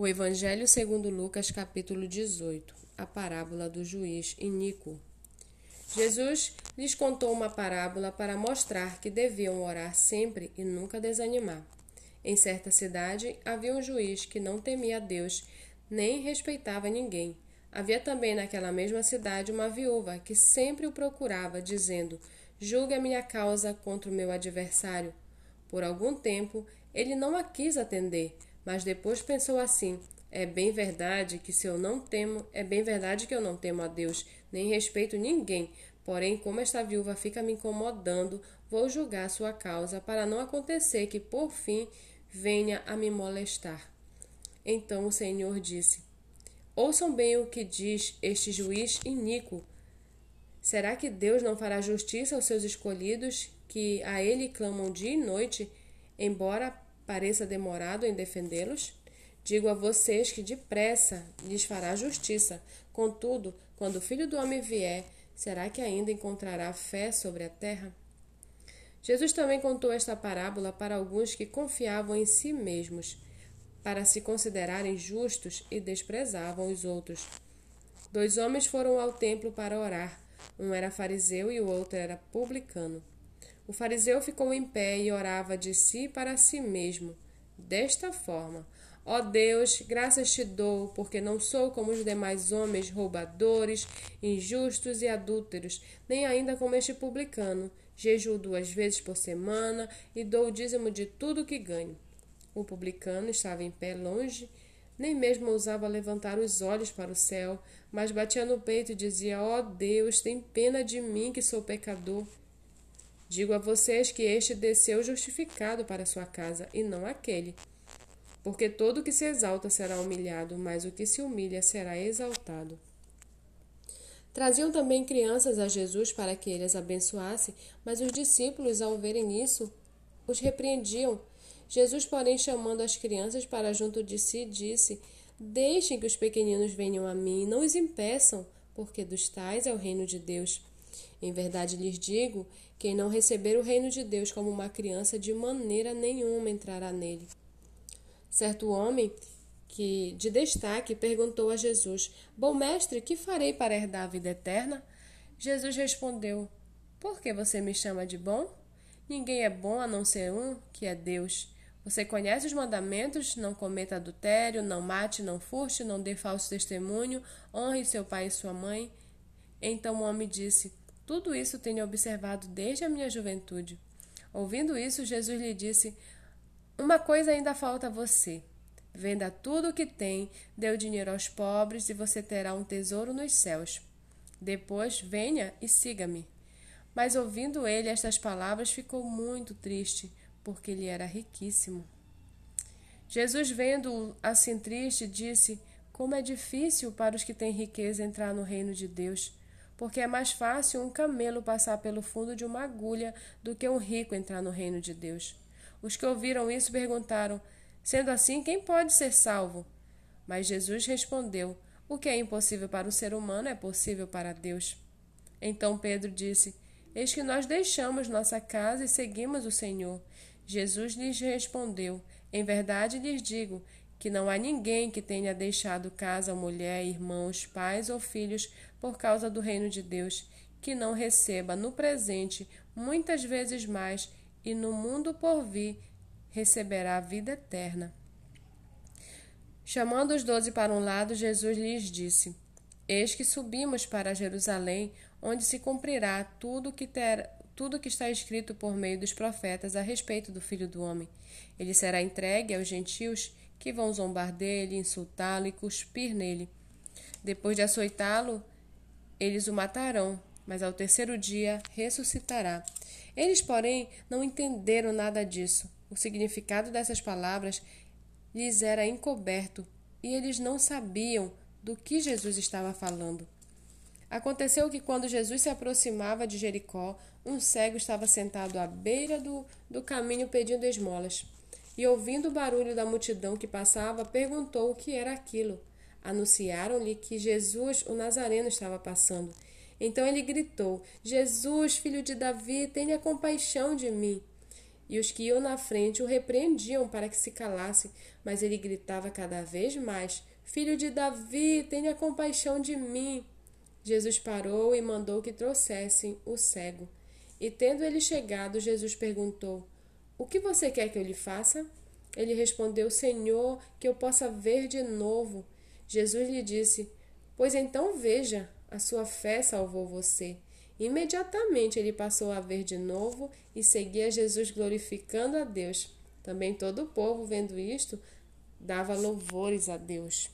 O Evangelho segundo Lucas, capítulo 18, a parábola do juiz iníquo. Jesus lhes contou uma parábola para mostrar que deviam orar sempre e nunca desanimar. Em certa cidade havia um juiz que não temia a Deus, nem respeitava ninguém. Havia também naquela mesma cidade uma viúva que sempre o procurava, dizendo: Julgue a minha causa contra o meu adversário. Por algum tempo ele não a quis atender mas depois pensou assim: é bem verdade que se eu não temo, é bem verdade que eu não temo a Deus, nem respeito ninguém. Porém, como esta viúva fica me incomodando, vou julgar sua causa, para não acontecer que por fim venha a me molestar. Então o Senhor disse: Ouçam bem o que diz este juiz iníquo. Será que Deus não fará justiça aos seus escolhidos, que a ele clamam dia e noite, embora pareça demorado em defendê-los? Digo a vocês que depressa lhes fará justiça. Contudo, quando o filho do homem vier, será que ainda encontrará fé sobre a terra? Jesus também contou esta parábola para alguns que confiavam em si mesmos, para se considerarem justos e desprezavam os outros. Dois homens foram ao templo para orar. Um era fariseu e o outro era publicano. O fariseu ficou em pé e orava de si para si mesmo, desta forma: Ó oh Deus, graças te dou, porque não sou como os demais homens roubadores, injustos e adúlteros, nem ainda como este publicano. Jejuo duas vezes por semana e dou o dízimo de tudo que ganho. O publicano estava em pé longe, nem mesmo ousava levantar os olhos para o céu, mas batia no peito e dizia: Ó oh Deus, tem pena de mim que sou pecador. Digo a vocês que este desceu justificado para sua casa, e não aquele. Porque todo o que se exalta será humilhado, mas o que se humilha será exaltado. Traziam também crianças a Jesus para que ele as abençoasse, mas os discípulos, ao verem isso, os repreendiam. Jesus, porém, chamando as crianças para junto de si, disse: Deixem que os pequeninos venham a mim, não os impeçam, porque dos tais é o reino de Deus. Em verdade lhes digo: quem não receber o reino de Deus como uma criança, de maneira nenhuma entrará nele. Certo homem que de destaque perguntou a Jesus: Bom mestre, que farei para herdar a vida eterna? Jesus respondeu: Por que você me chama de bom? Ninguém é bom a não ser um, que é Deus. Você conhece os mandamentos: não cometa adultério, não mate, não furte, não dê falso testemunho, honre seu pai e sua mãe. Então o homem disse: tudo isso tenho observado desde a minha juventude. Ouvindo isso, Jesus lhe disse: Uma coisa ainda falta a você. Venda tudo o que tem, dê o dinheiro aos pobres e você terá um tesouro nos céus. Depois venha e siga-me. Mas ouvindo ele estas palavras, ficou muito triste, porque ele era riquíssimo. Jesus, vendo-o assim triste, disse: Como é difícil para os que têm riqueza entrar no reino de Deus porque é mais fácil um camelo passar pelo fundo de uma agulha do que um rico entrar no reino de Deus. Os que ouviram isso perguntaram: Sendo assim, quem pode ser salvo? Mas Jesus respondeu: O que é impossível para o ser humano é possível para Deus. Então Pedro disse: Eis que nós deixamos nossa casa e seguimos o Senhor. Jesus lhes respondeu: Em verdade lhes digo que não há ninguém que tenha deixado casa, mulher, irmãos, pais ou filhos por causa do reino de Deus, que não receba no presente muitas vezes mais e no mundo por vir receberá a vida eterna. Chamando os doze para um lado, Jesus lhes disse: Eis que subimos para Jerusalém, onde se cumprirá tudo que tudo que está escrito por meio dos profetas a respeito do Filho do Homem. Ele será entregue aos gentios que vão zombar dele, insultá-lo e cuspir nele. Depois de açoitá-lo, eles o matarão, mas ao terceiro dia ressuscitará. Eles, porém, não entenderam nada disso. O significado dessas palavras lhes era encoberto e eles não sabiam do que Jesus estava falando. Aconteceu que, quando Jesus se aproximava de Jericó, um cego estava sentado à beira do, do caminho pedindo esmolas e, ouvindo o barulho da multidão que passava, perguntou o que era aquilo. Anunciaram-lhe que Jesus, o Nazareno, estava passando. Então ele gritou: Jesus, filho de Davi, tenha compaixão de mim. e os que iam na frente o repreendiam para que se calasse, mas ele gritava cada vez mais: Filho de Davi, tenha compaixão de mim. Jesus parou e mandou que trouxessem o cego. E tendo ele chegado, Jesus perguntou: O que você quer que eu lhe faça? Ele respondeu: Senhor, que eu possa ver de novo. Jesus lhe disse: Pois então veja, a sua fé salvou você. Imediatamente ele passou a ver de novo e seguia Jesus glorificando a Deus. Também todo o povo, vendo isto, dava louvores a Deus.